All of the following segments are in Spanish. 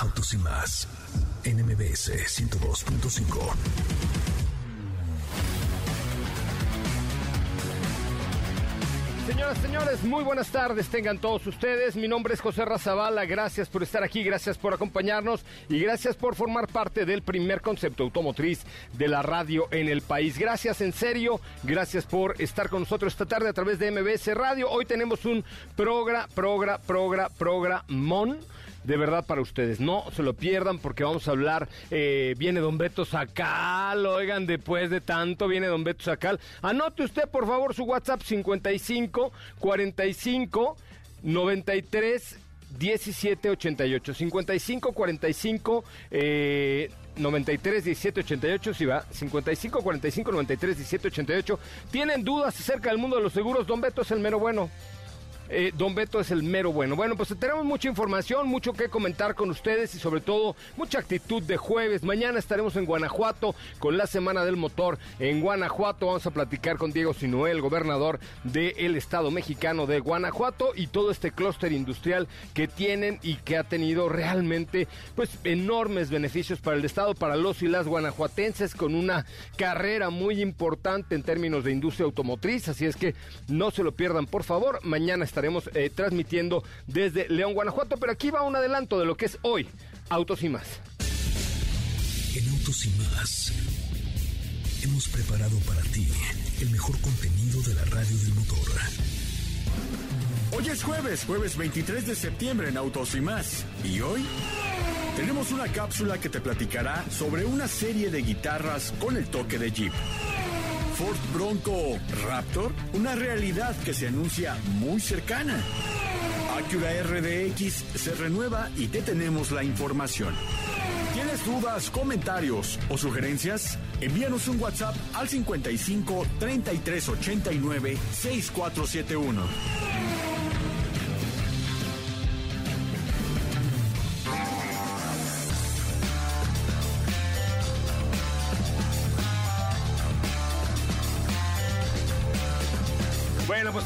Autos y más en MBS 102.5. Señoras, señores, muy buenas tardes tengan todos ustedes. Mi nombre es José Razabala. Gracias por estar aquí, gracias por acompañarnos y gracias por formar parte del primer concepto automotriz de la radio en el país. Gracias en serio, gracias por estar con nosotros esta tarde a través de MBS Radio. Hoy tenemos un progra, progra, progra, progra, mon de verdad para ustedes. No se lo pierdan porque vamos a hablar. Eh, viene Don Beto Sacal. Oigan, después de tanto viene Don Beto Sacal. Anote usted, por favor, su WhatsApp 55 45 93 17 88. 55 45 eh, 93 17 88, si va, 55 45 93 17 88. ¿Tienen dudas acerca del mundo de los seguros? Don Beto es el mero bueno. Eh, don Beto es el mero bueno. Bueno, pues tenemos mucha información, mucho que comentar con ustedes y sobre todo mucha actitud de jueves. Mañana estaremos en Guanajuato con la Semana del Motor. En Guanajuato vamos a platicar con Diego Sinuel, gobernador del Estado mexicano de Guanajuato y todo este clúster industrial que tienen y que ha tenido realmente pues enormes beneficios para el Estado, para los y las guanajuatenses con una carrera muy importante en términos de industria automotriz. Así es que no se lo pierdan, por favor. Mañana estaremos estaremos eh, transmitiendo desde León, Guanajuato. Pero aquí va un adelanto de lo que es hoy Autos y más. En Autos y más hemos preparado para ti el mejor contenido de la radio del motor. Hoy es jueves, jueves 23 de septiembre en Autos y más. Y hoy tenemos una cápsula que te platicará sobre una serie de guitarras con el toque de Jeep. Ford Bronco Raptor, una realidad que se anuncia muy cercana. Acura RDX se renueva y te tenemos la información. ¿Tienes dudas, comentarios o sugerencias? Envíanos un WhatsApp al 55 33 89 6471.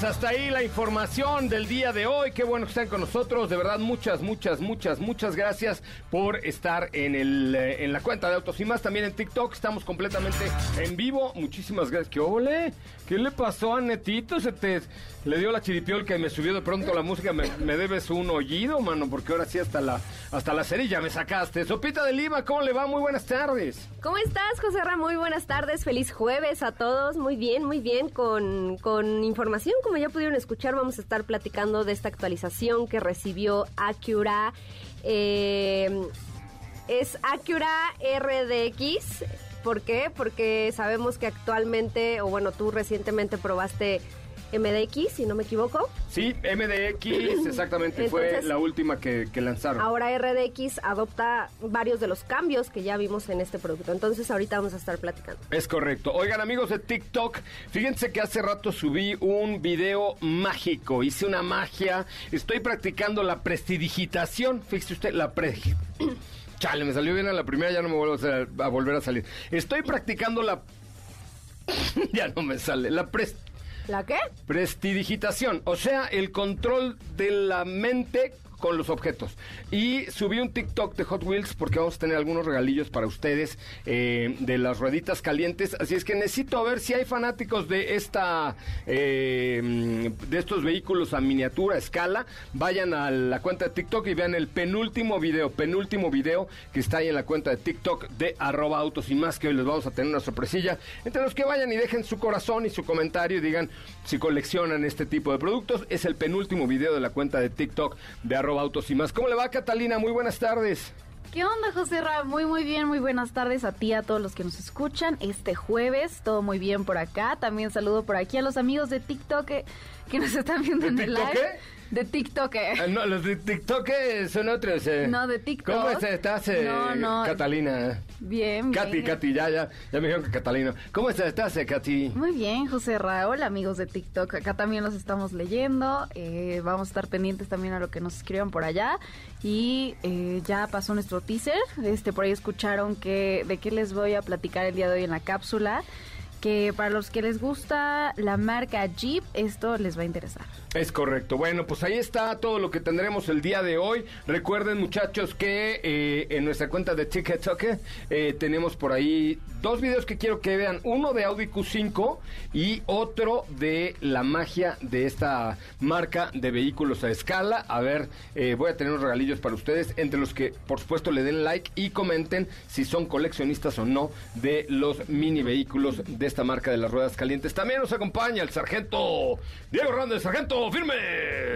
Pues hasta ahí la información del día de hoy. Qué bueno que están con nosotros. De verdad, muchas, muchas, muchas, muchas gracias por estar en, el, eh, en la cuenta de Autos y Más. También en TikTok estamos completamente en vivo. Muchísimas gracias. ¿Qué ole? ¿Qué le pasó a Netito? Se te le dio la chiripiol que me subió de pronto la música. Me, me debes un oído, mano, porque ahora sí hasta la, hasta la cerilla me sacaste. Sopita de Lima, ¿cómo le va? Muy buenas tardes. ¿Cómo estás, José Ra? Muy buenas tardes. Feliz jueves a todos. Muy bien, muy bien. Con, con información como ya pudieron escuchar, vamos a estar platicando de esta actualización que recibió Acura. Eh, es Acura RDX. ¿Por qué? Porque sabemos que actualmente, o bueno, tú recientemente probaste MDX, si no me equivoco. Sí, MDX exactamente fue la última que, lanzaron. Ahora RDX adopta varios de los cambios que ya vimos en este producto. Entonces ahorita vamos a estar platicando. Es correcto. Oigan amigos de TikTok, fíjense que hace rato subí un video mágico. Hice una magia. Estoy practicando la prestidigitación. Fíjese usted, la pre... Chale, me salió bien a la primera, ya no me vuelvo a, a volver a salir. Estoy practicando la... ya no me sale. La prestidigitación ¿La qué? Prestidigitación, o sea, el control de la mente con los objetos. Y subí un TikTok de Hot Wheels porque vamos a tener algunos regalillos para ustedes eh, de las rueditas calientes. Así es que necesito ver si hay fanáticos de esta eh, de estos vehículos a miniatura, escala. Vayan a la cuenta de TikTok y vean el penúltimo video, penúltimo video que está ahí en la cuenta de TikTok de arroba autos y más, que hoy les vamos a tener una sorpresilla. Entre los que vayan y dejen su corazón y su comentario y digan si coleccionan este tipo de productos. Es el penúltimo video de la cuenta de TikTok de arroba autos y más. ¿Cómo le va, Catalina? Muy buenas tardes. ¿Qué onda, José Ra? Muy, muy bien, muy buenas tardes a ti, a todos los que nos escuchan este jueves. Todo muy bien por acá. También saludo por aquí a los amigos de TikTok que, que nos están viendo en el live. De TikTok. Ah, no, los de TikTok son otros. Eh. No, de TikTok. ¿Cómo estás, eh, no, no. Catalina? Bien, bien. Katy, Katy, ya, ya, ya me dijeron que Catalina. ¿Cómo estás, eh, Katy? Muy bien, José Raúl, amigos de TikTok. Acá también los estamos leyendo. Eh, vamos a estar pendientes también a lo que nos escriban por allá. Y eh, ya pasó nuestro teaser. Este, por ahí escucharon que de qué les voy a platicar el día de hoy en la cápsula que para los que les gusta la marca Jeep, esto les va a interesar. Es correcto. Bueno, pues ahí está todo lo que tendremos el día de hoy. Recuerden, muchachos, que eh, en nuestra cuenta de TikTok eh, tenemos por ahí dos videos que quiero que vean. Uno de Audi Q5 y otro de la magia de esta marca de vehículos a escala. A ver, eh, voy a tener unos regalillos para ustedes, entre los que, por supuesto, le den like y comenten si son coleccionistas o no de los mini vehículos de esta marca de las ruedas calientes. También nos acompaña el sargento Diego Hernández. Sargento, firme.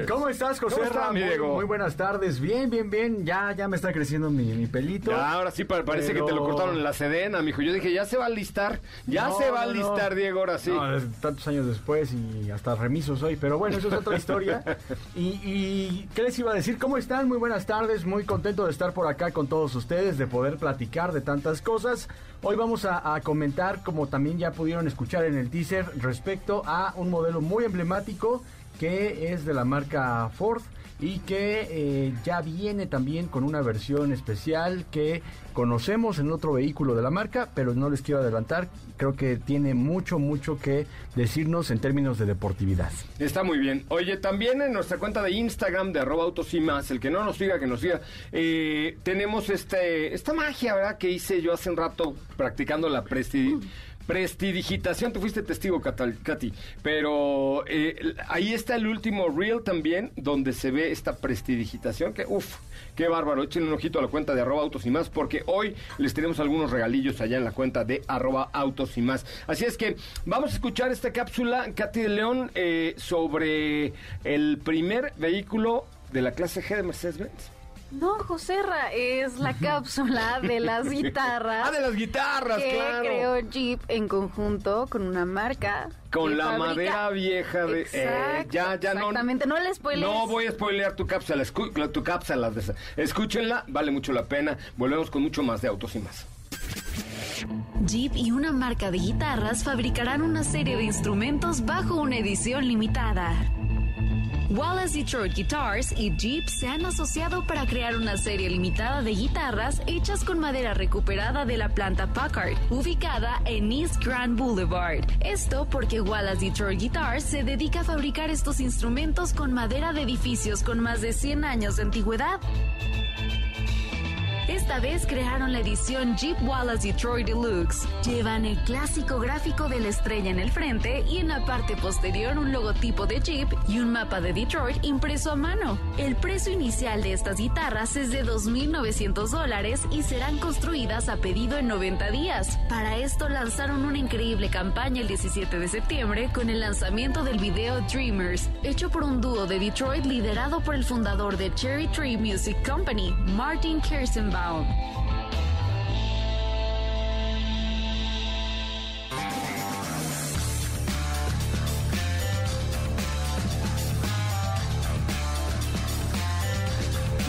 ¿Cómo estás, José? ¿Cómo mi Diego? Muy, buenas tardes. Bien, bien, bien. Ya, ya me está creciendo mi, pelito. ahora sí, parece que te lo cortaron en la sedena, mijo. Yo dije, ya se va a listar. Ya se va a listar, Diego, ahora sí. tantos años después y hasta remiso soy. Pero bueno, eso es otra historia. Y, y, ¿qué les iba a decir? ¿Cómo están? Muy buenas tardes. Muy contento de estar por acá con todos ustedes, de poder platicar de tantas cosas. Hoy vamos a, comentar, como también ya pudieron escuchar en el teaser, respecto a un modelo muy emblemático que es de la marca Ford y que eh, ya viene también con una versión especial que conocemos en otro vehículo de la marca, pero no les quiero adelantar, creo que tiene mucho, mucho que decirnos en términos de deportividad. Está muy bien. Oye, también en nuestra cuenta de Instagram de arroba autos y más, el que no nos siga, que nos siga, eh, tenemos este, esta magia, ¿verdad? Que hice yo hace un rato practicando la presti Prestidigitación, tú fuiste testigo, Katy, pero eh, ahí está el último reel también, donde se ve esta prestidigitación, que uff, qué bárbaro, echen un ojito a la cuenta de arroba autos y más, porque hoy les tenemos algunos regalillos allá en la cuenta de arroba autos y más. Así es que vamos a escuchar esta cápsula, Katy de León, eh, sobre el primer vehículo de la clase G de Mercedes-Benz. No, Joserra, es la cápsula de las guitarras. ah, de las guitarras, que claro. creó Jeep en conjunto con una marca. Con la madera vieja de. Eh, ya, ya no. Exactamente, no le spoilees. No voy a spoilear tu cápsula, tu cápsula. Escúchenla, vale mucho la pena. Volvemos con mucho más de autos y más. Jeep y una marca de guitarras fabricarán una serie de instrumentos bajo una edición limitada. Wallace Detroit Guitars y Jeep se han asociado para crear una serie limitada de guitarras hechas con madera recuperada de la planta Packard, ubicada en East Grand Boulevard. Esto porque Wallace Detroit Guitars se dedica a fabricar estos instrumentos con madera de edificios con más de 100 años de antigüedad. Esta vez crearon la edición Jeep Wallace Detroit Deluxe. Llevan el clásico gráfico de la estrella en el frente y en la parte posterior un logotipo de Jeep y un mapa de Detroit impreso a mano. El precio inicial de estas guitarras es de 2.900 dólares y serán construidas a pedido en 90 días. Para esto lanzaron una increíble campaña el 17 de septiembre con el lanzamiento del video Dreamers, hecho por un dúo de Detroit liderado por el fundador de Cherry Tree Music Company, Martin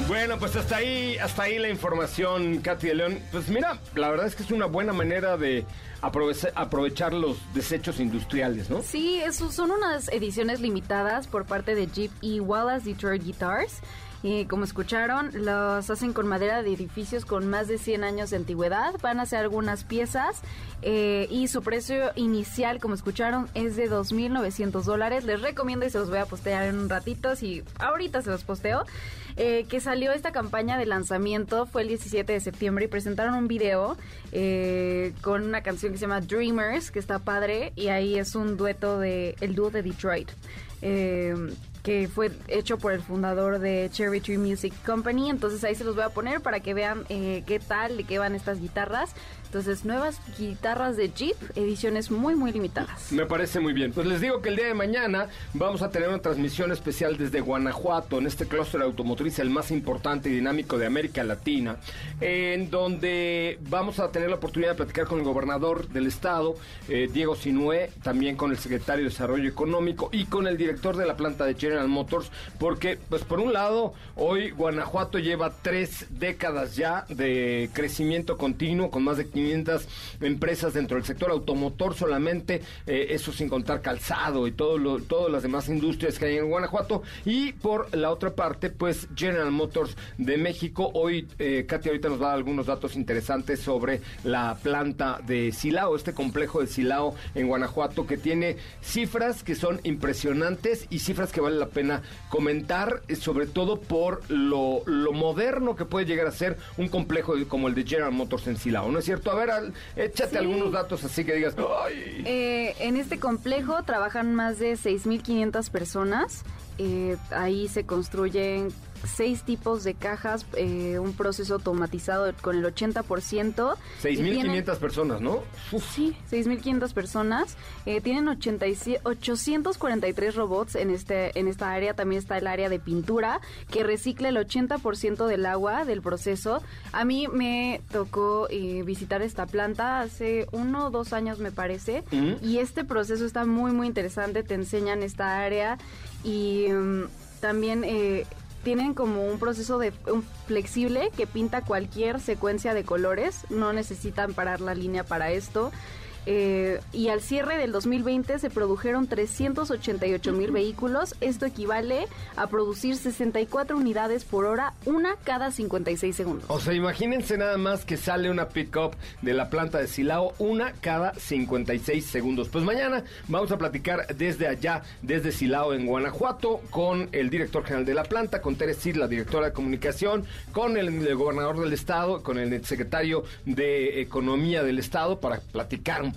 Bueno, pues hasta ahí, hasta ahí la información, Katy de León. Pues mira, la verdad es que es una buena manera de aprovechar, los desechos industriales, ¿no? Sí, eso son unas ediciones limitadas por parte de Jeep y Wallace Detroit Guitars. Y como escucharon, los hacen con madera de edificios con más de 100 años de antigüedad. Van a hacer algunas piezas eh, y su precio inicial, como escucharon, es de 2.900 dólares. Les recomiendo y se los voy a postear en un ratito, si ahorita se los posteo. Eh, que salió esta campaña de lanzamiento fue el 17 de septiembre y presentaron un video eh, con una canción que se llama Dreamers, que está padre, y ahí es un dueto de el dúo de Detroit. Que fue hecho por el fundador de Cherry Tree Music Company. Entonces ahí se los voy a poner para que vean eh, qué tal, de qué van estas guitarras. Entonces, nuevas guitarras de Jeep, ediciones muy, muy limitadas. Me parece muy bien. Pues les digo que el día de mañana vamos a tener una transmisión especial desde Guanajuato, en este clúster automotriz, el más importante y dinámico de América Latina, en donde vamos a tener la oportunidad de platicar con el gobernador del estado, eh, Diego Sinué, también con el secretario de Desarrollo Económico y con el director de la planta de General Motors, porque, pues por un lado, hoy Guanajuato lleva tres décadas ya de crecimiento continuo, con más de 500 empresas dentro del sector automotor solamente, eh, eso sin contar calzado y todo lo, todas las demás industrias que hay en Guanajuato. Y por la otra parte, pues General Motors de México. Hoy, eh, ahorita nos va a dar algunos datos interesantes sobre la planta de Silao, este complejo de Silao en Guanajuato que tiene cifras que son impresionantes y cifras que vale la pena comentar, eh, sobre todo por lo, lo moderno que puede llegar a ser un complejo como el de General Motors en Silao, ¿no es cierto? A ver, al- échate Sí. algunos datos así que digas, ¡ay! Eh, en este complejo trabajan más de 6.500 personas. Eh, ahí se construyen seis tipos de cajas, eh, un proceso automatizado con el 80%. y tienen- 6.500 personas, ¿no? Uf. Sí, 6.500 personas. Eh, tienen 87 843 robots en, este, en esta área. También está el área de pintura, que recicla el 80% del agua del proceso. A mí me tocó eh, visitar esta planta hace uno o dos años, me parece. Y este proceso está muy, muy interesante. Te enseñan esta área y mm, también... eh, tienen como un proceso de un flexible que pinta cualquier secuencia de colores, no necesitan parar la línea para esto. Eh, y al cierre del 2020 se produjeron 388 mil vehículos. Esto equivale a producir 64 unidades por hora, una cada 56 segundos. O sea, imagínense nada más que sale una pick-up de la planta de Silao, una cada 56 segundos. Pues mañana vamos a platicar desde allá, desde Silao en Guanajuato, con el director general de la planta, con Teres Cid, la directora de comunicación, con el, el gobernador del estado, con el secretario de Economía del estado, para platicar un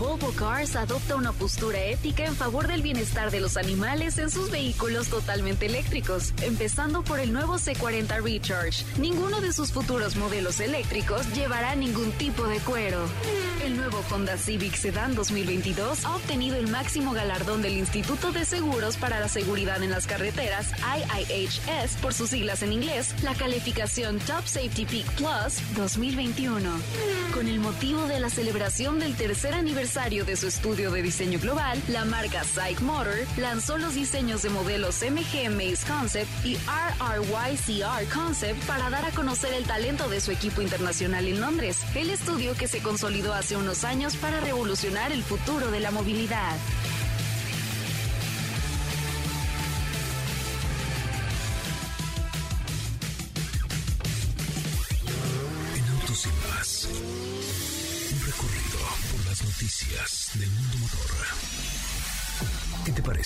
Volvo Cars adopta una postura ética en favor del bienestar de los animales en sus vehículos totalmente eléctricos, empezando por el nuevo C40 Recharge. Ninguno de sus futuros modelos eléctricos llevará ningún tipo de cuero. El nuevo Honda Civic Sedan 2022 ha obtenido el máximo galardón del Instituto de Seguros para la Seguridad en las Carreteras, IIHS por sus siglas en inglés, la calificación Top Safety Peak Plus 2021. Con el motivo de la celebración del tercer aniversario de su estudio de diseño global, la marca Psych Motor lanzó los diseños de modelos MG Maze Concept y RRYCR Concept para dar a conocer el talento de su equipo internacional en Londres, el estudio que se consolidó hace unos años para revolucionar el futuro de la movilidad.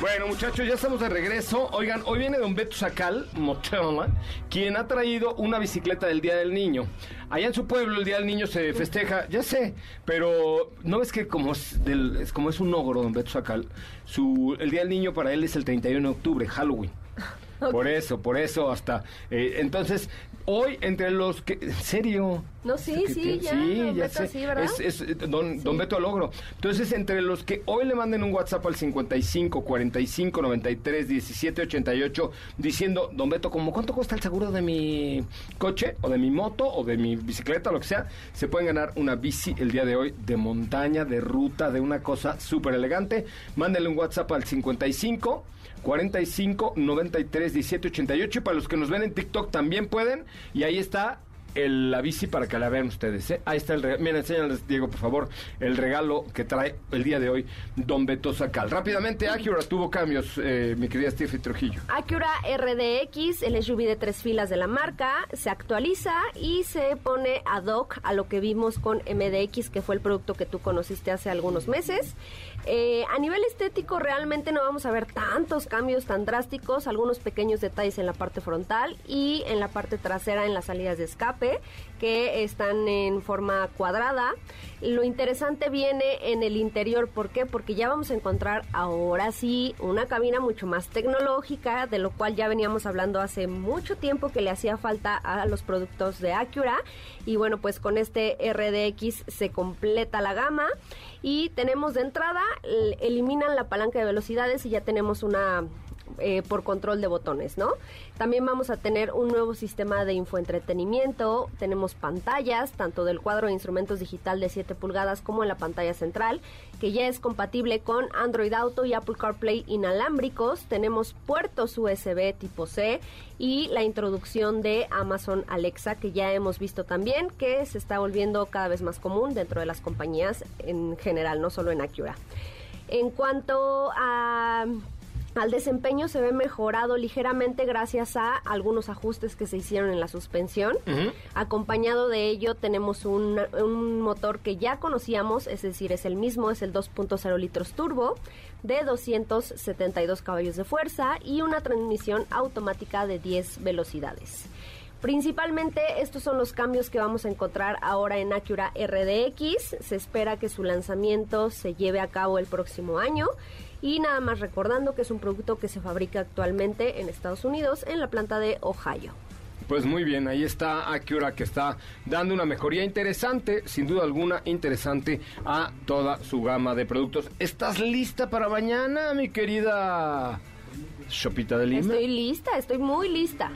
Bueno, muchachos, ya estamos de regreso. Oigan, hoy viene Don Beto Sacal, Motelma, quien ha traído una bicicleta del Día del Niño. Allá en su pueblo el Día del Niño se festeja, ya sé, pero no ves que como es, del- es como es un ogro Don Beto Sacal, su, el Día del Niño para él es el 31 de octubre, Halloween. Por eso, por eso hasta. eh, entonces, hoy entre los que. ¿En serio? No, sí, ¿Qué sí, tiene? ya, Sí, don ya Beto, sé. sí, ¿verdad? Es, es, eh, don, don Beto Alogro. Entonces, entre los que hoy le manden un WhatsApp al 55 45 93 17 88 diciendo, don Beto, ¿cómo cuánto cuesta el seguro de mi coche o de mi moto o de mi bicicleta lo que sea? Se pueden ganar una bici el día de hoy de montaña, de ruta, de una cosa súper elegante. Mándenle un WhatsApp al 55 45 93 17 88 y para los que nos ven en TikTok también pueden y ahí está el- la bici para que la vean ustedes. ¿eh? Ahí está el regalo. Mira, enséñales, Diego, por favor, el regalo que trae el día de hoy Don Beto Sacal. Rápidamente, Acura tuvo cambios, eh, mi querida Steffi Trujillo. Acura RDX, el SUV de tres filas de la marca, se actualiza y se pone ad hoc a lo que vimos con MDX, que fue el producto que tú conociste hace algunos meses. Eh, a nivel estético, realmente no vamos a ver tantos cambios tan drásticos, algunos pequeños detalles en la parte frontal y en la parte trasera en las salidas de escape, que están en forma cuadrada. Lo interesante viene en el interior, ¿por qué? Porque ya vamos a encontrar ahora sí una cabina mucho más tecnológica, de lo cual ya veníamos hablando hace mucho tiempo que le hacía falta a los productos de Acura. Y bueno, pues con este RDX se completa la gama. Y tenemos de entrada, el- eliminan la palanca de velocidades y ya tenemos una eh, por control de botones, ¿no? También vamos a tener un nuevo sistema de infoentretenimiento, tenemos pantallas, tanto del cuadro de instrumentos digital de 7 pulgadas como en la pantalla central, que ya es compatible con Android Auto y Apple CarPlay inalámbricos, tenemos puertos USB tipo C y la introducción de Amazon Alexa, que ya hemos visto también que se está volviendo cada vez más común dentro de las compañías en general, no solo en Acura. En cuanto a al desempeño se ve mejorado ligeramente gracias a algunos ajustes que se hicieron en la suspensión. Acompañado de ello tenemos un, un motor que ya conocíamos, es decir, es el mismo, es el 2.0 litros turbo de 272 caballos de fuerza y una transmisión automática de 10 velocidades. Principalmente estos son los cambios que vamos a encontrar ahora en Acura RDX. Se espera que su lanzamiento se lleve a cabo el próximo año. Y nada más recordando que es un producto que se fabrica actualmente en Estados Unidos en la planta de Ohio. Pues muy bien, ahí está Acura que está dando una mejoría interesante, sin duda alguna interesante a toda su gama de productos. ¿Estás lista para mañana, mi querida Chopita de Lima? Estoy lista, estoy muy lista.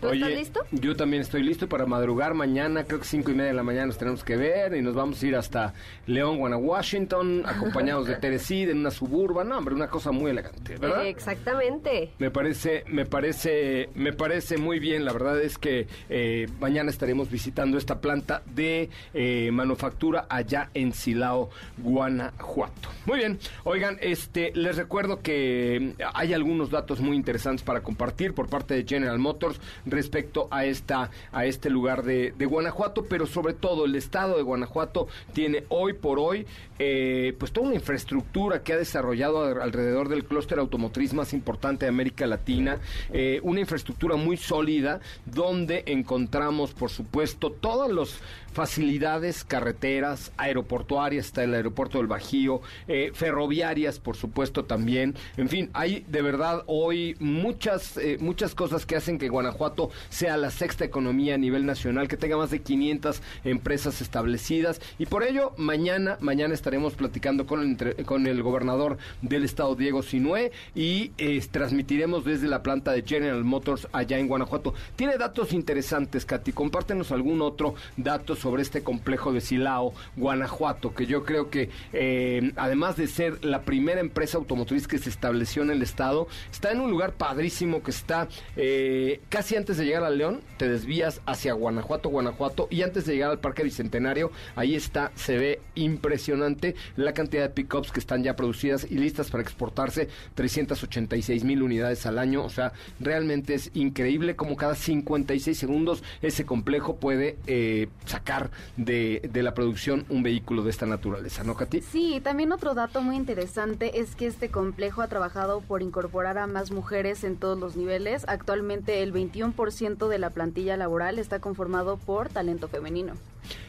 ¿Tú Oye, estás listo? Yo también estoy listo para madrugar mañana, creo que cinco y media de la mañana nos tenemos que ver y nos vamos a ir hasta León, Washington, acompañados de Teresida en una suburban, no, hombre, una cosa muy elegante, ¿verdad? Exactamente. Me parece, me parece, me parece muy bien. La verdad es que eh, mañana estaremos visitando esta planta de eh, manufactura allá en Silao, Guanajuato. Muy bien. Oigan, este, les recuerdo que hay algunos datos muy interesantes para compartir por parte de General Motors respecto a esta, a este lugar de, de Guanajuato, pero sobre todo el estado de Guanajuato tiene hoy por hoy, eh, pues toda una infraestructura que ha desarrollado alrededor del clúster automotriz más importante de América Latina, eh, una infraestructura muy sólida donde encontramos, por supuesto, todas las facilidades carreteras, aeroportuarias, está el aeropuerto del Bajío, eh, ferroviarias, por supuesto, también. En fin, hay de verdad hoy muchas, eh, muchas cosas que hacen que Guanajuato sea la sexta economía a nivel nacional, que tenga más de 500 empresas establecidas. Y por ello, mañana, mañana estaremos platicando con el, entre- con el gobernador del estado, Diego Sinué, y eh, transmitiremos desde la planta de General Motors allá en Guanajuato. Tiene datos interesantes, Katy. Compártenos algún otro dato sobre este complejo de Silao, Guanajuato, que yo creo que eh, además de ser la primera empresa automotriz que se estableció en el estado, está en un lugar padrísimo que está eh, casi antes de llegar a León, te desvías hacia Guanajuato, Guanajuato, y antes de llegar al Parque Bicentenario, ahí está, se ve impresionante la cantidad de pickups que están ya producidas y listas para exportarse, 386 mil unidades al año, o sea, realmente es increíble como cada 56 segundos ese complejo puede eh, sacar de, de la producción un vehículo de esta naturaleza, ¿no, Katy? Sí, también otro dato muy interesante es que este complejo ha trabajado por incorporar a más mujeres en todos los niveles. Actualmente el 21% de la plantilla laboral está conformado por talento femenino.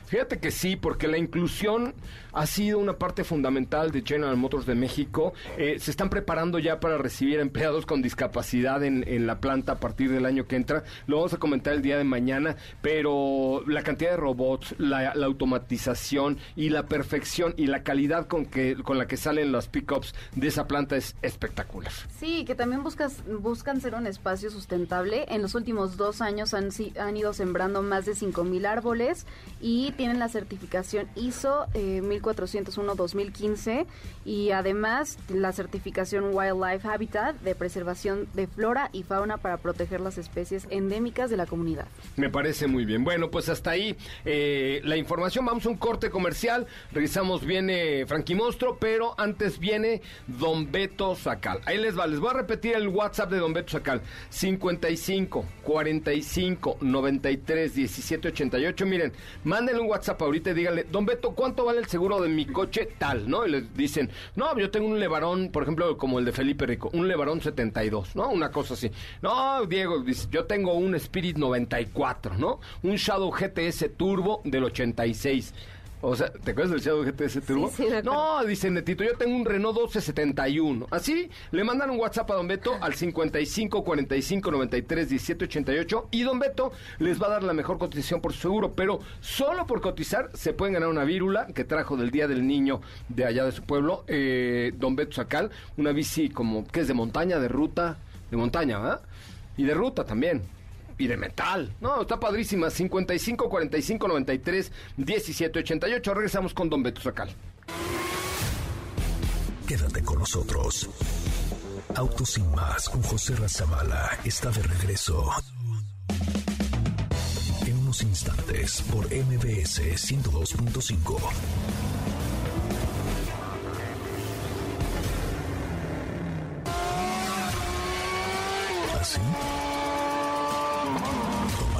Fíjate que sí, porque la inclusión ha sido una parte fundamental de General Motors de México. Eh, se están preparando ya para recibir empleados con discapacidad en, la planta a partir del año que entra. Lo vamos a comentar el día de mañana, pero la cantidad de robots, la, la automatización y la perfección y la calidad con, que, con la que salen las pickups de esa planta es espectacular. Sí, que también buscas, buscan ser un espacio sustentable. En los últimos dos años han, han ido sembrando más de 5.000 árboles y tienen la certificación ISO eh, 1401-2015 y además la certificación Wildlife Habitat de preservación de flora y fauna para proteger las especies endémicas de la comunidad. Me parece muy bien. Bueno, pues hasta ahí eh, la información. Vamos a un corte comercial. Regresamos, viene Frankie Monstro, pero antes viene Don Beto Sacal. Ahí les va, les voy a repetir el WhatsApp de Don Beto Sacal. 55 45 93 17 88. Miren, mándenle un WhatsApp ahorita y díganle, Don Beto, ¿cuánto vale el seguro de mi coche tal? ¿No? Y les dicen, no, yo tengo un Levarón, por ejemplo, como el de Felipe Rico, un Levarón 72, ¿no? Una cosa así. No, Diego, yo tengo un Spirit 94, ¿no? Un Shadow GTS Turbo del 86. O sea, ¿te acuerdas del Shadow GTS Turbo? Sí, sí, no, dice Netito, yo tengo un Renault 1271. Así, le mandan un WhatsApp a Don Beto al 55 45 93 17 88 y Don Beto les va a dar la mejor cotización por su seguro, pero solo por cotizar se pueden ganar una vírula que trajo del Día del Niño de allá de su pueblo, eh, Don Beto Sacal, una bici como que es de montaña, de ruta, de montaña, ¿verdad? Y de ruta también y de metal. No, está padrísima. 55 45 93 17 88. Regresamos con Don Beto Sacal. Quédate con nosotros. Autos sin más con José Razabala está de regreso. En unos instantes por MBS 102.5.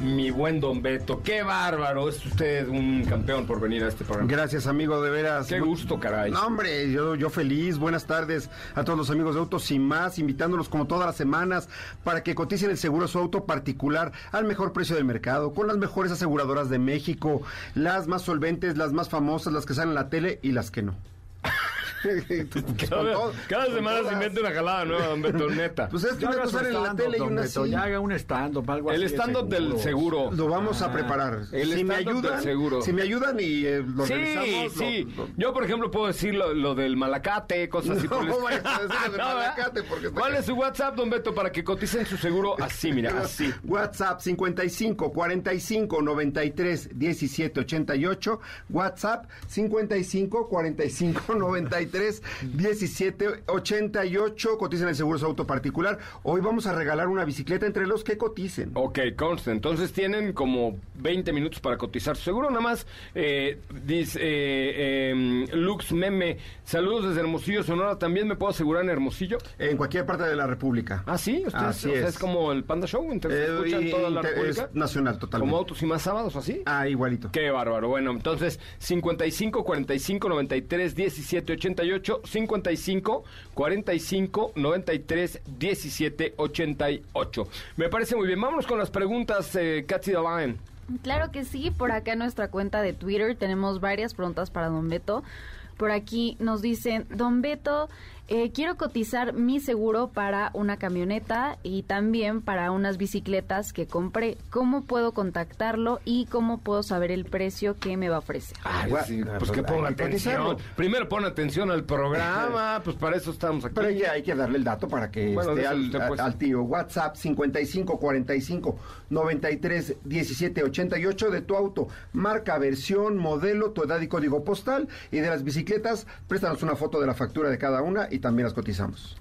mi buen Don Beto. Qué bárbaro, es usted un campeón por venir a este programa. Gracias, amigo, de veras. Qué gusto, caray. No, hombre, yo, yo feliz. Buenas tardes a todos los amigos de Autos y más, invitándolos como todas las semanas para que coticen el seguro de su auto particular al mejor precio del mercado, con las mejores aseguradoras de México, las más solventes, las más famosas, las que salen en la tele y las que no. cada, cada semana se inventa una jalada nueva, Don Beto, neta. Pues es que una cosa en la tele y una Beto, así. Ya haga un stand-up, algo El así. de stand-up del seguro. Lo vamos a preparar. el si me stand-up del ayudan, seguro. si me ayudan y eh, lo Sí, revisamos. lo- sí. lo- Yo, por ejemplo, puedo decir lo, lo del malacate, cosas así. No, por el- vayas a decir lo del No, malacate, porque ¿Cuál es su WhatsApp, don Beto, para que coticen su seguro así, mira, así? WhatsApp 55 45 93 17 88. WhatsApp 55 45 93 17 88. Coticen el seguro de su auto particular. Hoy vamos a regalar una bicicleta entre los que coticen. Ok, conste. Entonces tienen como 20 minutos para cotizar su seguro. Nada más, eh, dice eh, em, Lux Meme, saludos desde Hermosillo, Sonora. ¿También me puedo asegurar en Hermosillo? En cualquier parte de la República. Ah, sí, ustedes, Así o sea, es. es como el Panda Show, entonces Eh, escuchan toda la República. es nacional, totalmente. Como autos y más sábados, así. Ah, igualito. Qué bárbaro. Bueno, entonces 55 45 93 17 88 55 45 93 17 88. Me parece muy bien. Vámonos con las preguntas, eh, Devine. Claro que sí, por acá en nuestra cuenta de Twitter tenemos varias preguntas para Don Beto. Por aquí nos dicen, Don Beto, eh, quiero cotizar mi seguro para una camioneta y también para unas bicicletas que compré. ¿Cómo puedo contactarlo y cómo puedo saber el precio que me va a ofrecer? Ay, sí, ah, pues que pues, ponga atención. Primero pon atención al programa, pues para eso estamos aquí. Pero ya hay que darle el dato para que Bueno, esté al, usted, pues. al tío. WhatsApp 55 45 93 17 88 de tu auto. Marca, versión, modelo, tu edad y código postal. Y de las bicicletas, préstanos una foto de la factura de cada una y también las cotizamos.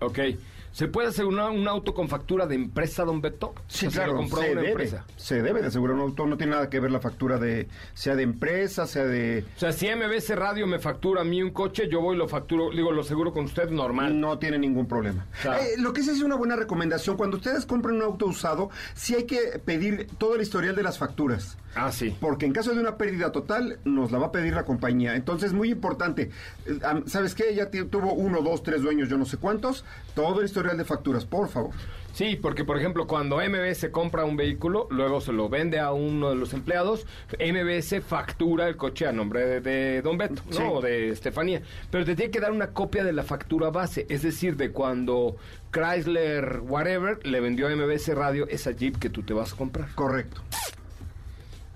¿Se puede asegurar un auto con factura de empresa, don Beto? Sí, O sea, claro, lo compró se una debe, empresa. se debe de asegurar un auto, no tiene nada que ver la factura de, sea de empresa, sea de... O sea, si MBC Radio me factura a mí un coche, yo voy y lo facturo, digo, lo seguro con usted normal. No tiene ningún problema. Eh, lo que sí es una buena recomendación, cuando ustedes compren un auto usado, sí hay que pedir todo el historial de las facturas. Ah, sí. Porque en caso de una pérdida total, nos la va a pedir la compañía. Entonces, muy importante. eh, ¿Sabes qué? Ya tuvo uno, dos, tres dueños, yo no sé cuántos. Todo el historial de facturas, por favor. Sí, porque por ejemplo, cuando MBS compra un vehículo, luego se lo vende a uno de los empleados, MBS factura el coche a nombre de, de Don Beto, ¿no? Sí. O de Estefanía. Pero te tiene que dar una copia de la factura base, es decir, de cuando Chrysler, whatever, le vendió a MBS Radio esa Jeep que tú te vas a comprar. Correcto.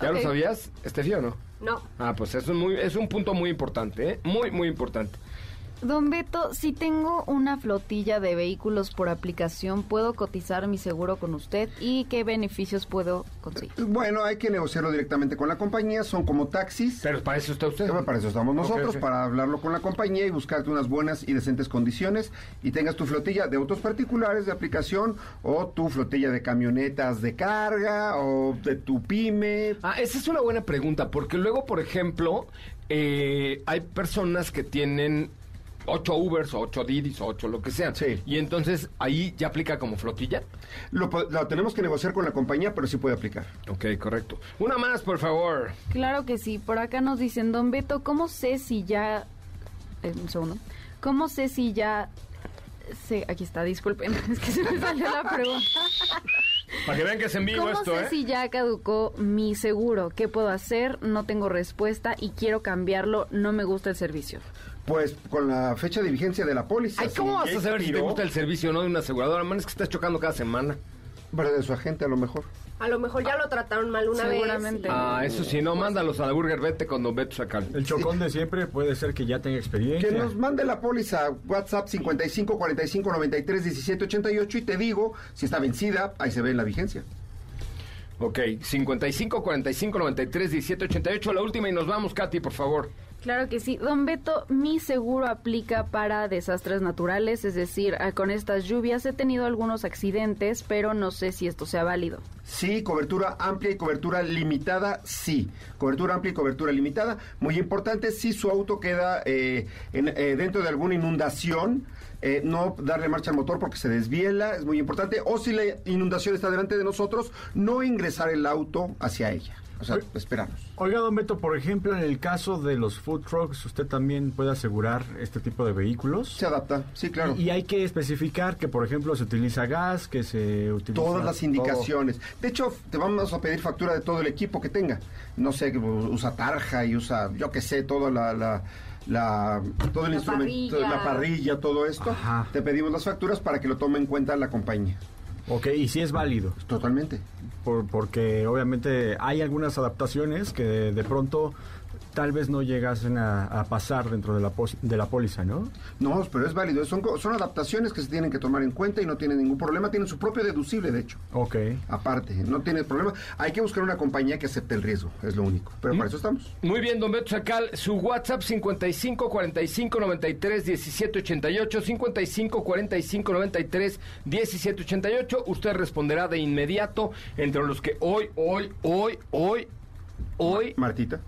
¿Ya lo sabías, Estefi, o no? No. Ah, pues eso es, muy, es un punto muy importante, ¿eh? Muy, muy importante. Don Beto, si tengo una flotilla de vehículos por aplicación, ¿puedo cotizar mi seguro con usted? ¿Y qué beneficios puedo conseguir? Bueno, hay que negociarlo directamente con la compañía. Son como taxis. Pero para eso está usted. Eh, Para eso estamos nosotros, para hablarlo con la compañía y buscarte unas buenas y decentes condiciones y tengas tu flotilla de autos particulares de aplicación o tu flotilla de camionetas de carga o de tu pyme. Ah, esa es una buena pregunta, porque luego, por ejemplo, eh, hay personas que tienen ocho Ubers ocho Didis ocho lo que sea. Sí. Y entonces ahí ya aplica como flotilla. Lo, tenemos que negociar con la compañía, pero sí puede aplicar. Ok, correcto. Una más, por favor. Claro que sí. Por acá nos dicen, Don Beto, ¿cómo sé si ya... eh, un segundo. ¿Cómo sé si ya... Se... Aquí está, disculpen, es que se me salió la pregunta. Para que vean que es en vivo ¿Cómo esto, sé ¿eh? si ya caducó mi seguro? ¿Qué puedo hacer? No tengo respuesta y quiero cambiarlo. No me gusta el servicio. Pues con la fecha de vigencia de la póliza. Ay, ¿cómo vas a saber si te gusta el servicio o no de una aseguradora? Man, es que estás chocando cada semana. Pero de su agente a lo mejor. A lo mejor ya lo trataron mal una Seguramente. vez. Ah, eso sí, no, mándalos a la Burger Vete con Don Beto Sacal. El chocón de siempre puede ser que ya tenga experiencia. Que nos mande la póliza WhatsApp 55 45 93 17 88 y te digo si está vencida, ahí se ve en la vigencia. Ok, 55 45 93 17 88, la última y nos vamos, Katy, por favor. Claro que sí. Don Beto, mi seguro aplica para desastres naturales, es decir, con estas lluvias he tenido algunos accidentes, pero no sé si esto sea válido. Sí, cobertura amplia y cobertura limitada, sí. Cobertura amplia y cobertura limitada. Muy importante, si su auto queda eh, en- eh, dentro de alguna inundación, eh, no darle marcha al motor porque se desviela, es muy importante. O si la inundación está delante de nosotros, no ingresar el auto hacia ella. O sea, esperamos. Oiga, don Beto, por ejemplo, en el caso de los food trucks, ¿usted también puede asegurar este tipo de vehículos? Se adapta, sí, claro. Y, y hay que especificar que, por ejemplo, se utiliza gas, que se utiliza... Todas las todo. indicaciones. De hecho, te vamos a pedir factura de todo el equipo que tenga. No sé, usa tarja y usa, yo qué sé, toda la... la la- todo el La instrumento, parrilla. la parrilla, todo esto, Ajá. te pedimos las facturas para que lo tome en cuenta la compañía. Ok, y si es válido, Totalmente. por- porque obviamente hay algunas adaptaciones que de, de pronto tal vez no llegasen a, a pasar dentro de la, pos- de la póliza, ¿no? No, pero es válido. Son, co- son adaptaciones que se tienen que tomar en cuenta y no tienen ningún problema. Tienen su propio deducible, de hecho. Ok. Aparte, no tiene problema. Hay que buscar una compañía que acepte el riesgo, es lo único. Pero para eso estamos. Muy bien, don Beto Sacal, su WhatsApp 55 45 93 17 88, 55 45 93 17 88. Usted responderá de inmediato entre los que hoy, hoy, hoy, hoy, hoy, Martita.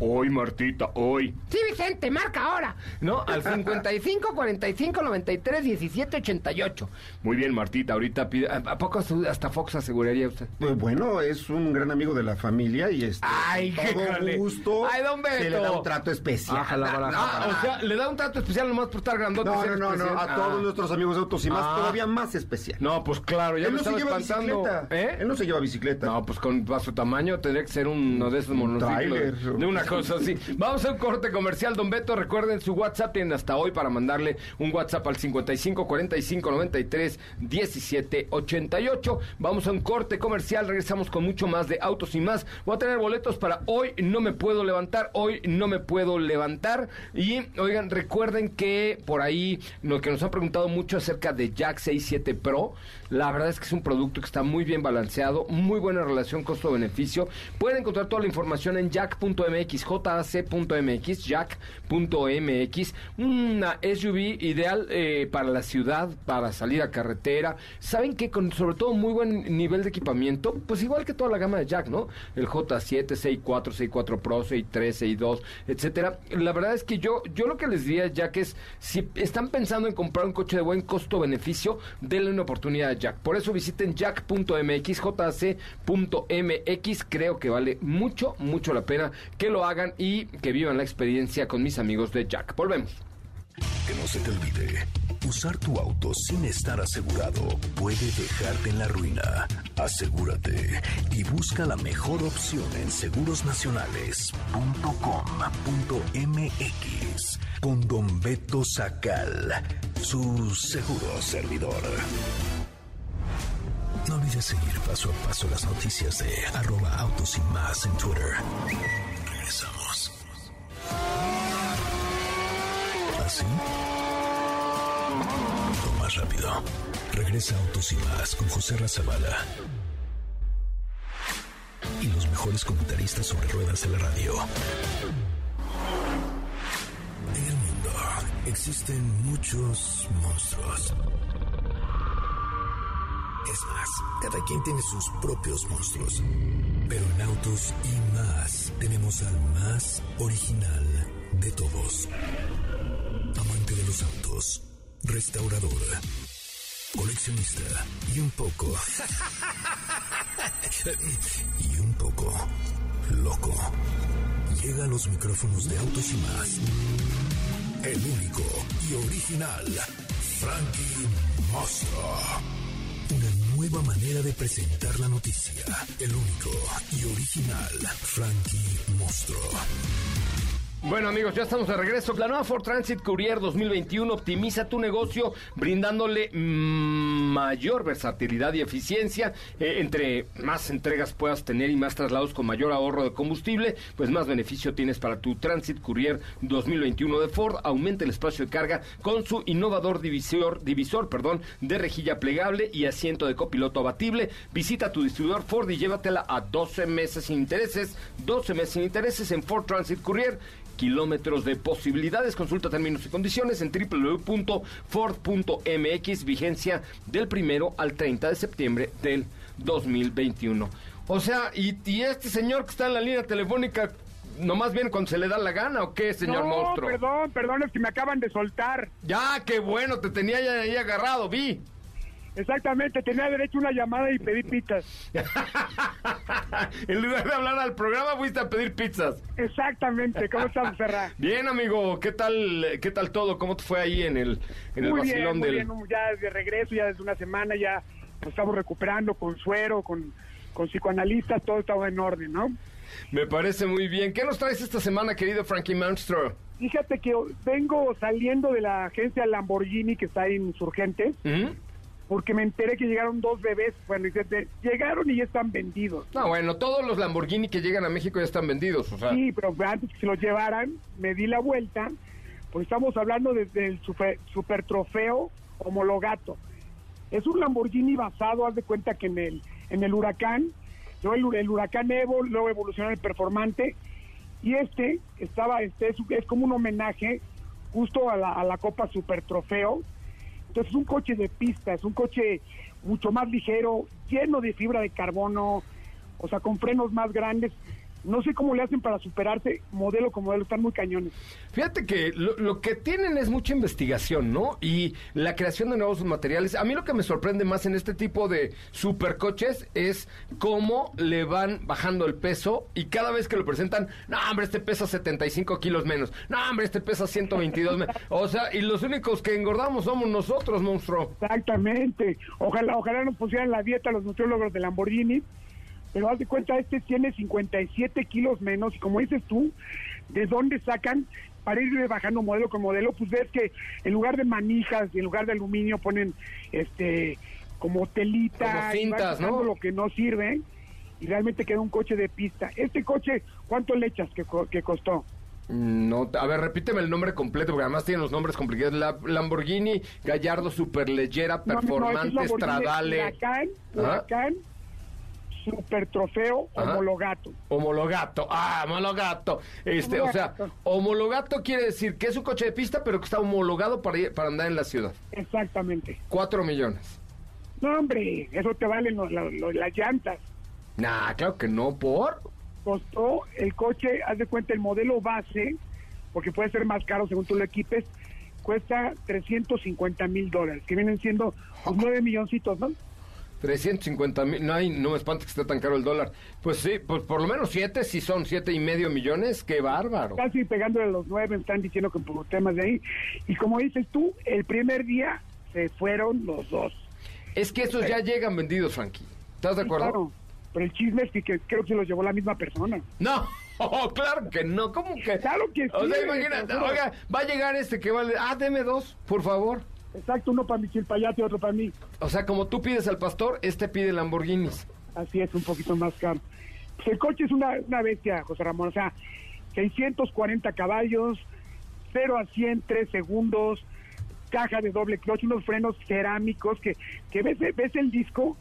Hoy, Martita, hoy. Sí, Vicente, marca ahora. ¿No? Al 55 45 93 17 88. Muy bien, Martita, ahorita pide. ¿A poco hasta Fox aseguraría usted? Pues bueno, es un gran amigo de la familia y este, Ay, qué gusto Ay, don Beto. se le da un trato especial. Ah, o sea, le da un trato especial nomás por estar grandote. No, no, no, no, a Ah. todos nuestros amigos de autos y más, Ah. todavía más especial. No, pues claro, ya Él me no se lleva espantando. bicicleta. ¿Eh? Él no se lleva bicicleta. No, pues con a su tamaño tendría que ser uno de esos monociclos. De una cosa así. Vamos a un corte comercial, don Beto. Recuerden su WhatsApp, tienen hasta hoy para mandarle un WhatsApp al 55 45 93 17 88. Vamos a un corte comercial, regresamos con mucho más de autos y más. Voy a tener boletos para hoy, no me puedo levantar, hoy no me puedo levantar. Y oigan, recuerden que por ahí lo que nos han preguntado mucho acerca de Jack 67 Pro, la verdad es que es un producto que está muy bien balanceado, muy buena relación costo-beneficio. Pueden encontrar toda la información en jack.mx, jac.mx, jack.mx. Una SUV ideal eh, para la ciudad, para salir a carretera. ¿Saben que Con sobre todo muy buen nivel de equipamiento, pues igual que toda la gama de Jack, ¿no? El J7, 64, 64 Pro, 63, 62, etcétera. La verdad es que yo, yo lo que les diría, Jack, es si están pensando en comprar un coche de buen costo-beneficio, denle una oportunidad a Jack. Por eso visiten jack.mx, jc.mx. Creo que vale mucho, mucho la pena que lo hagan y que vivan la experiencia con mis amigos de Jack. Volvemos. Que no se te olvide, usar tu auto sin estar asegurado puede dejarte en la ruina. Asegúrate y busca la mejor opción en segurosnacionales.com.mx con Don Beto Sacal, su seguro servidor. No olvides seguir paso a paso las noticias de arroba autos y más en Twitter. Regresamos. ¿Así? Lo más rápido. Regresa Autos y más con José Razabala. Y los mejores comentaristas sobre ruedas de la radio. En el mundo existen muchos monstruos. Es más, cada quien tiene sus propios monstruos. Pero en Autos y más tenemos al más original de todos. Amante de los autos, restaurador, coleccionista y un poco... y un poco loco. Llega a los micrófonos de Autos y más. El único y original Frankie Monstruo. Una nueva manera de presentar la noticia. El único y original Frankie Monstruo. Bueno amigos, ya estamos de regreso. La nueva Ford Transit Courier 2021 optimiza tu negocio brindándole mm, mayor versatilidad y eficiencia. Eh, entre más entregas puedas tener y más traslados con mayor ahorro de combustible, pues más beneficio tienes para tu Transit Courier 2021 de Ford. Aumenta el espacio de carga con su innovador divisor, divisor perdón, de rejilla plegable y asiento de copiloto abatible. Visita tu distribuidor Ford y llévatela a 12 meses sin intereses. 12 meses sin intereses en Ford Transit Courier kilómetros de posibilidades. Consulta términos y condiciones en www.ford.mx, vigencia del primero al 30 de septiembre del 2021. O sea, y, y este señor que está en la línea telefónica, nomás viene cuando se le da la gana o qué, señor no, monstruo? perdón, perdón, es que me acaban de soltar. Ya, qué bueno, te tenía ya ahí agarrado, vi. Exactamente, tenía derecho a una llamada y pedí pizzas. en lugar de hablar al programa, fuiste a pedir pizzas. Exactamente, ¿cómo estás, Ferra? Bien, amigo, ¿qué tal, qué tal todo? ¿Cómo te fue ahí en el, en el muy vacilón bien, muy del... bien, ya de regreso, ya desde una semana, ya nos estamos recuperando con suero, con, con psicoanalistas, todo estaba en orden, ¿no? Me parece muy bien. ¿Qué nos traes esta semana, querido Frankie Monstro? Fíjate que vengo saliendo de la agencia Lamborghini que está en Insurgentes, ¿Mm? Porque me enteré que llegaron dos bebés. Bueno, y de- llegaron y ya están vendidos. No, bueno, todos los Lamborghini que llegan a México ya están vendidos, o sea... Sí, pero antes que se los llevaran, me di la vuelta, pues estamos hablando desde el super, super trofeo homologato. Es un Lamborghini basado, haz de cuenta que en el, en el huracán, luego el, el huracán Evo, luego evolucionó el performante, y este estaba, este es, es como un homenaje justo a la, a la Copa Super Trofeo. Entonces es un coche de pista, es un coche mucho más ligero, lleno de fibra de carbono, o sea, con frenos más grandes. No sé cómo le hacen para superarse modelo como modelo, están muy cañones. Fíjate que lo, lo que tienen es mucha investigación, ¿no? Y la creación de nuevos materiales. A mí lo que me sorprende más en este tipo de supercoches es cómo le van bajando el peso y cada vez que lo presentan, no, hombre, este pesa 75 kilos menos. No, hombre, este pesa 122 menos. O sea, y los únicos que engordamos somos nosotros, monstruo. Exactamente. Ojalá, ojalá nos pusieran la dieta los nutriólogos de Lamborghini pero haz de cuenta, este tiene 57 kilos menos, y como dices tú, ¿de dónde sacan para ir bajando modelo con modelo? Pues ves que en lugar de manijas y en lugar de aluminio ponen este como telita, Como cintas, ¿no? lo que no sirve, y realmente queda un coche de pista. Este coche, ¿cuánto le echas que, que costó? No, a ver, repíteme el nombre completo, porque además tienen los nombres complicados. La, Lamborghini Gallardo Superleggera No, no, no, es Performante Stradale. Huracán. Huracán, Super Trofeo, Ajá. Homologato. Homologato, ah, homologato. Este, o sea, Homologato. quiere decir que es un coche de pista, pero que está homologado para, ir- para andar en la ciudad. Exactamente. Cuatro millones. No, hombre, eso te valen las llantas. Nah, claro que no, por. Costó el coche, haz de cuenta, el modelo base, porque puede ser más caro según tú lo equipes, cuesta 350 mil dólares, que vienen siendo pues, 9 milloncitos, ¿no? 350 mil, no, hay- no me espanta que esté tan caro el dólar. Pues sí, pues por lo menos siete, si son siete y medio millones, qué bárbaro. Casi pegándole a los 9, están diciendo que por temas de ahí. Y como dices tú, el primer día se fueron los dos. Es que esos ya llegan vendidos, Frankie. ¿Estás de Sí, acuerdo? claro. Pero el chisme es que, que creo que se los llevó la misma persona. No, oh, claro que no, ¿cómo que? Claro que sí. O sea, te imagínate, oiga, va a llegar este que vale, ah, deme dos, por favor. Exacto, uno para mi chilpayate y otro para mí. O sea, como tú pides al pastor, este pide Lamborghinis. Así es, un poquito más caro. Pues el coche es una, una bestia, José Ramón. O sea, 640 caballos, 0 a 100, 3 segundos, caja de doble clutch, unos frenos cerámicos que, que ves, ves el disco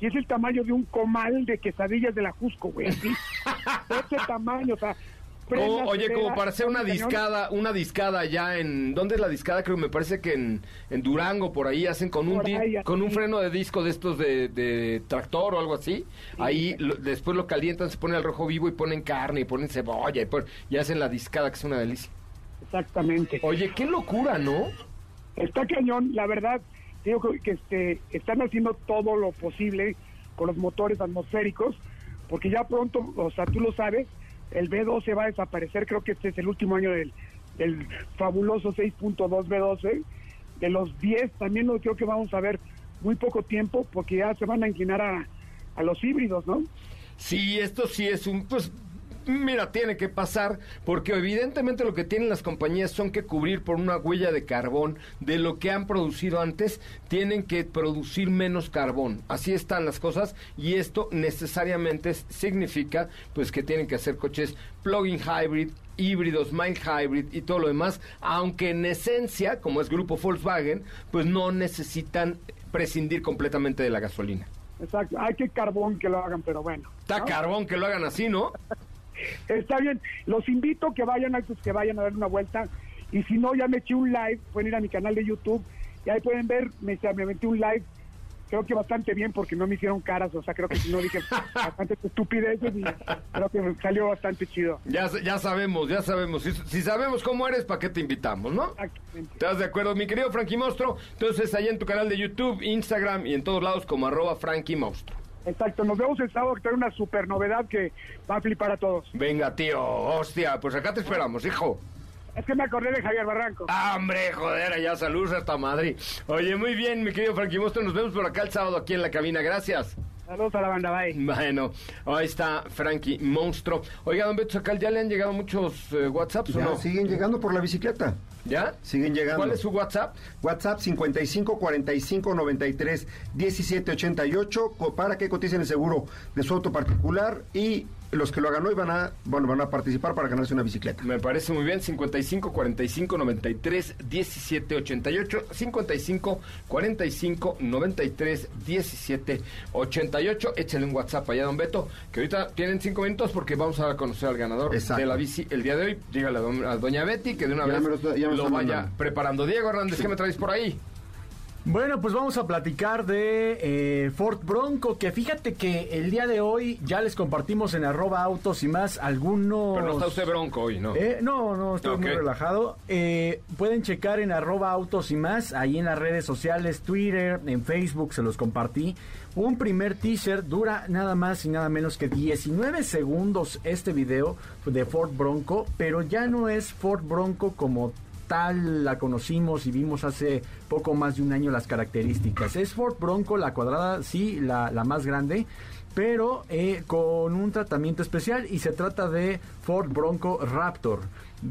y es el tamaño de un comal de quesadillas de la Jusco, güey. así. Ese tamaño, o sea. Frenas, oye, como para hacer una discada, una discada ya en... ¿Dónde es la discada? Creo que me parece que en, en Durango, por ahí, hacen con un, di- con un freno de disco de estos de, de tractor o algo así. Ahí lo- después lo calientan, se pone al rojo vivo y ponen carne y ponen cebolla y, y hacen la discada, que es una delicia. Exactamente. Oye, qué locura, ¿no? Está cañón, la verdad, digo que, que, este, están haciendo todo lo posible con los motores atmosféricos, porque ya pronto, o sea, tú lo sabes, el B12 va a desaparecer, creo que este es el último año del, del fabuloso 6.2 B12, de los 10 también lo creo que vamos a ver muy poco tiempo, porque ya se van a inclinar a, a los híbridos, ¿no? Sí, esto sí es un, pues, mira, tiene que pasar, porque evidentemente lo que tienen las compañías son que cubrir por una huella de carbón de lo que han producido antes, tienen que producir menos carbón. Así están las cosas y esto necesariamente es- significa, pues, que tienen que hacer coches plug-in hybrid, híbridos, mild hybrid y todo lo demás, aunque en esencia, como es grupo Volkswagen, pues no necesitan prescindir completamente de la gasolina. Exacto, hay que carbón que lo hagan, pero bueno. Está ¿no? carbón que lo hagan así, ¿no? Está bien, los invito que vayan a que vayan a dar una vuelta y si no ya me eché un live, pueden ir a mi canal de YouTube y ahí pueden ver, me, me metí un live, creo que bastante bien porque no me hicieron caras, o sea, creo que si no dije bastante estupideces y creo que salió bastante chido. Ya, ya sabemos, ya sabemos. Si, si sabemos cómo eres, ¿para qué te invitamos, no? Exactamente. ¿Estás de acuerdo, mi querido Frankie Monstruo? Entonces, ahí en tu canal de YouTube, Instagram y en todos lados como arroba Frankie Monstruo. Exacto, nos vemos el sábado que trae una super novedad que va a flipar a todos. Venga, tío, hostia, pues acá te esperamos, hijo. Es que me acordé de Javier Barranco. Ah, hombre, joder, allá saludos hasta Madrid. Oye, muy bien, mi querido Frankie Monstruo, nos vemos por acá el sábado aquí en la cabina, gracias. Saludos a la banda, bye. Bueno, ahí está Frankie Monstruo. Oiga, don Beto Sacal, ¿ya le han llegado muchos eh, WhatsApps o Ya no? siguen llegando por la bicicleta. ¿Ya? Siguen llegando. ¿Cuál es su WhatsApp? WhatsApp 55 45 93 17 88 co- para que coticen el seguro de su auto particular y los que lo hagan hoy van a bueno van a participar para ganarse una bicicleta. Me parece muy bien, 55 45 93 17 88, 55 45 93 17 88. Échale un WhatsApp allá, don Beto, que ahorita tienen cinco minutos porque vamos a conocer al ganador Exacto. de la bici el día de hoy. Dígale a, don- a doña Betty que de una Ya vez lo vaya mandando. preparando. Diego Hernández, ¿qué me traes por ahí? Bueno, pues vamos a platicar de eh, Ford Bronco, que fíjate que el día de hoy ya les compartimos en arroba autos y más algunos... Pero no está usted bronco hoy, ¿no? Eh, no, no, estoy muy relajado. Eh, pueden checar en arroba autos y más, ahí en las redes sociales, Twitter, en Facebook, se los compartí. Un primer teaser dura nada más y nada menos que 19 segundos este video de Ford Bronco, pero ya no es Ford Bronco como tal la conocimos y vimos hace poco más de un año las características. Es Ford Bronco, la cuadrada, sí, la, la más grande, pero eh, con un tratamiento especial y se trata de Ford Bronco Raptor.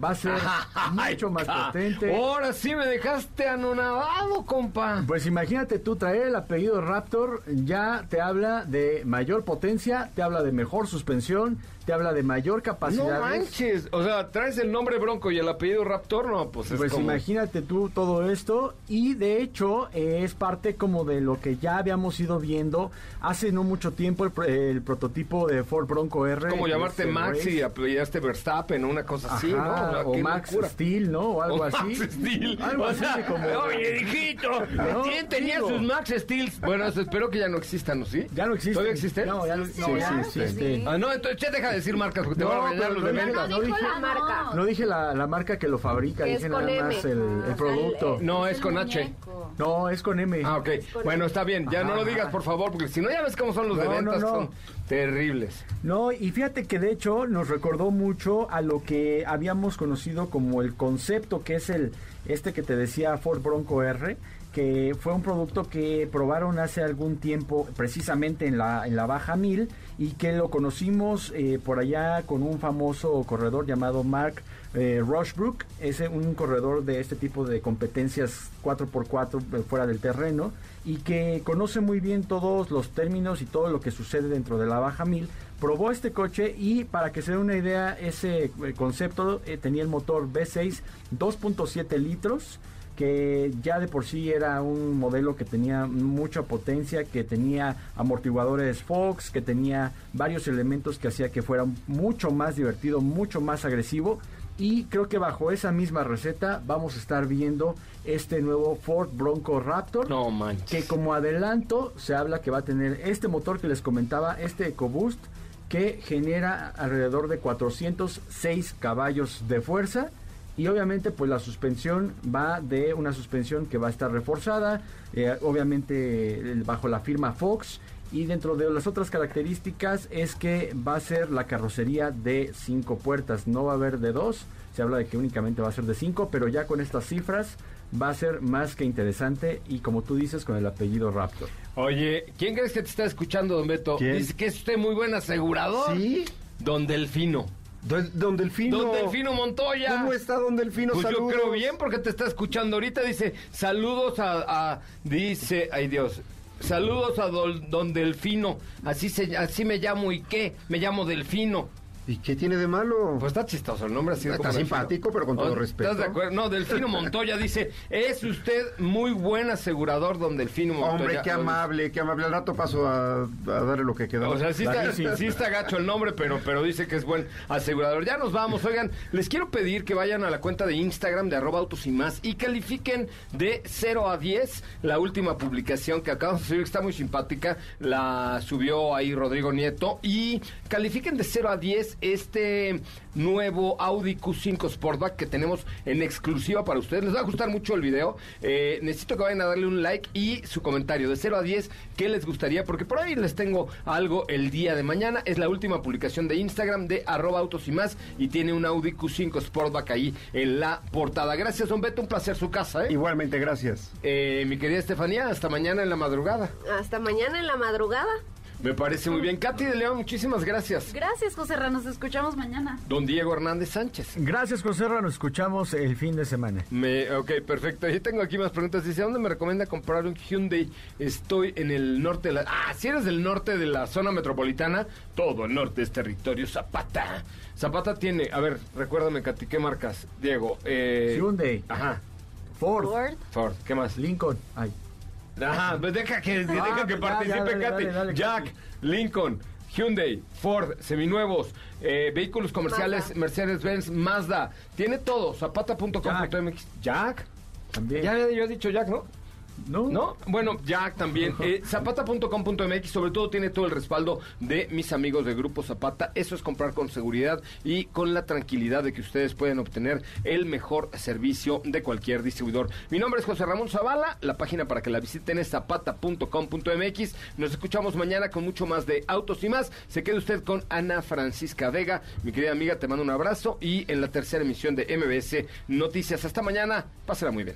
Va a ser mucho más potente. Ahora sí me dejaste anonadado, compa. Pues imagínate tú traer el apellido Raptor, ya te habla de mayor potencia, te habla de mejor suspensión, te habla de mayor capacidad. No manches, o sea, traes el nombre Bronco y el apellido Raptor, no, pues es Pues como... imagínate tú todo esto y de hecho eh, es parte como de lo que ya habíamos ido viendo hace no mucho tiempo el, el prototipo de Ford Bronco R. como llamarte este Max y apellidaste Verstappen, una cosa así, ¿no? Ajá, sea, o Max locura. Steel, ¿no? O algo O así. Max Steel. Algo O así sea, como... Oye, hijito, No, ¿quién tenía sus Max Steels? Bueno, eso espero que ya no existan, ¿no? ¿Sí? Ya no existen. ¿Todavía existen? No, ya no, Sí, no, ya no sí, existen. Ah, no, entonces ya deja de decir marcas porque te No, van a pero los de ventas. no dije- la marca. No dije la, la marca que lo fabrica, dije nada M. más el, el Ah, producto. No, es con H. No, es con M. Ah, ok. Bueno, está bien. Ya no lo digas, por favor, porque si no ya ves cómo son los de No, no, ventas. Terribles. No, y fíjate que de hecho nos recordó mucho a lo que habíamos conocido como el concepto que es el este que te decía Ford Bronco R, que fue un producto que probaron hace algún tiempo precisamente en la, en la Baja 1000 y que lo conocimos eh, por allá con un famoso corredor llamado Mark eh, Rushbrook, es un corredor de este tipo de competencias 4x4 eh, fuera del terreno y que conoce muy bien todos los términos y todo lo que sucede dentro de la Baja 1000 probó este coche y para que se dé una idea, ese eh, concepto tenía el motor V6 2.7 litros, que ya de por sí era un modelo que tenía mucha potencia, que tenía amortiguadores Fox, que tenía varios elementos que hacía que fuera mucho más divertido, mucho más agresivo. Y creo que bajo esa misma receta vamos a estar viendo este nuevo Ford Bronco Raptor No manches. que como adelanto se habla que va a tener este motor que les comentaba, este EcoBoost, que genera alrededor de 406 caballos de fuerza. Y obviamente pues la suspensión va de una suspensión que va a estar reforzada, eh, obviamente bajo la firma Fox. Y dentro de las otras características es que va a ser la carrocería de cinco puertas, no va a haber de dos, se habla de que únicamente va a ser de cinco, pero ya con estas cifras va a ser más que interesante y como tú dices con el apellido Raptor. Oye, ¿quién crees que te está escuchando, don Beto? ¿Quién? Dice que es usted muy buen asegurador. ¿Sí? Don Delfino. Don, don Delfino. Don Delfino Montoya. ¿Cómo está Don Delfino? Pues yo Saludos. creo bien porque te está escuchando ahorita. Dice, saludos a, a- dice, ay Dios, saludos a don, don Delfino. Así se, así me llamo y qué, me llamo Delfino. ¿Y qué tiene de malo? Pues está chistoso el nombre así. Está simpático, pero con todo ¿Oh, respeto. ¿Estás de acuerdo? No, Delfino Montoya dice, es usted muy buen asegurador, don Delfino Montoya. Hombre, qué amable, qué amable. Al rato paso a, a darle lo que quedó. O sea, sí está, sí está gacho el nombre, pero, pero dice que es buen asegurador. Ya nos vamos. Oigan, les quiero pedir que vayan a la cuenta de Instagram de arroba autos y más y califiquen de 0 a 10 la última publicación que acabamos de subir, que está muy simpática. La subió ahí Rodrigo Nieto. Y califiquen de 0 a 10 este nuevo Audi Q5 Sportback que tenemos en exclusiva para ustedes. Les va a gustar mucho el video. Eh, necesito que vayan a darle un like y su comentario de 0 a 10. ¿Qué les gustaría? Porque por ahí les tengo algo el día de mañana. Es la última publicación de Instagram de arroba autos y más. Y tiene un Audi Q5 Sportback ahí en la portada. Gracias, don Beto. Un placer su casa, ¿eh? Igualmente, gracias. Eh, mi querida Estefanía, hasta mañana en la madrugada. Hasta mañana en la madrugada. Me parece muy bien. Katy de León, muchísimas gracias. Gracias, José Ra, nos escuchamos mañana. Don Diego Hernández Sánchez. Gracias, José Ra, nos escuchamos el fin de semana. Me, ok, perfecto. Yo tengo aquí más preguntas. Dice, ¿dónde me recomienda comprar un Hyundai? Estoy en el norte de la... Ah, si eres del norte de la zona metropolitana, todo el norte es territorio Zapata. Zapata tiene... A ver, recuérdame, Katy, ¿qué marcas? Diego. Eh, Hyundai, Ajá. Ford, Ford. Ford. ¿Qué más? Lincoln. Ay. Ajá, pues deja que, deja que ya, participe ya, dale, Katy. dale, dale, Jack, Lincoln, Hyundai, Ford, seminuevos, eh, vehículos comerciales. Mercedes-Benz, Mazda. Tiene todo. Zapata.com.mx. Jack. También. Ya yo he dicho Jack, ¿no? ¿No? ¿No? Bueno, Jack también. Eh, Zapata.com.mx sobre todo tiene todo el respaldo de mis amigos de Grupo Zapata. Eso es comprar con seguridad y con la tranquilidad de que ustedes pueden obtener el mejor servicio de cualquier distribuidor. Mi nombre es José Ramón Zavala. La página para que la visiten es zapata.com.mx. Nos escuchamos mañana con mucho más de autos y más. Se quede usted con Ana Francisca Vega. Mi querida amiga, te mando un abrazo y en la tercera emisión de MBS Noticias. Hasta mañana. Pásela muy bien.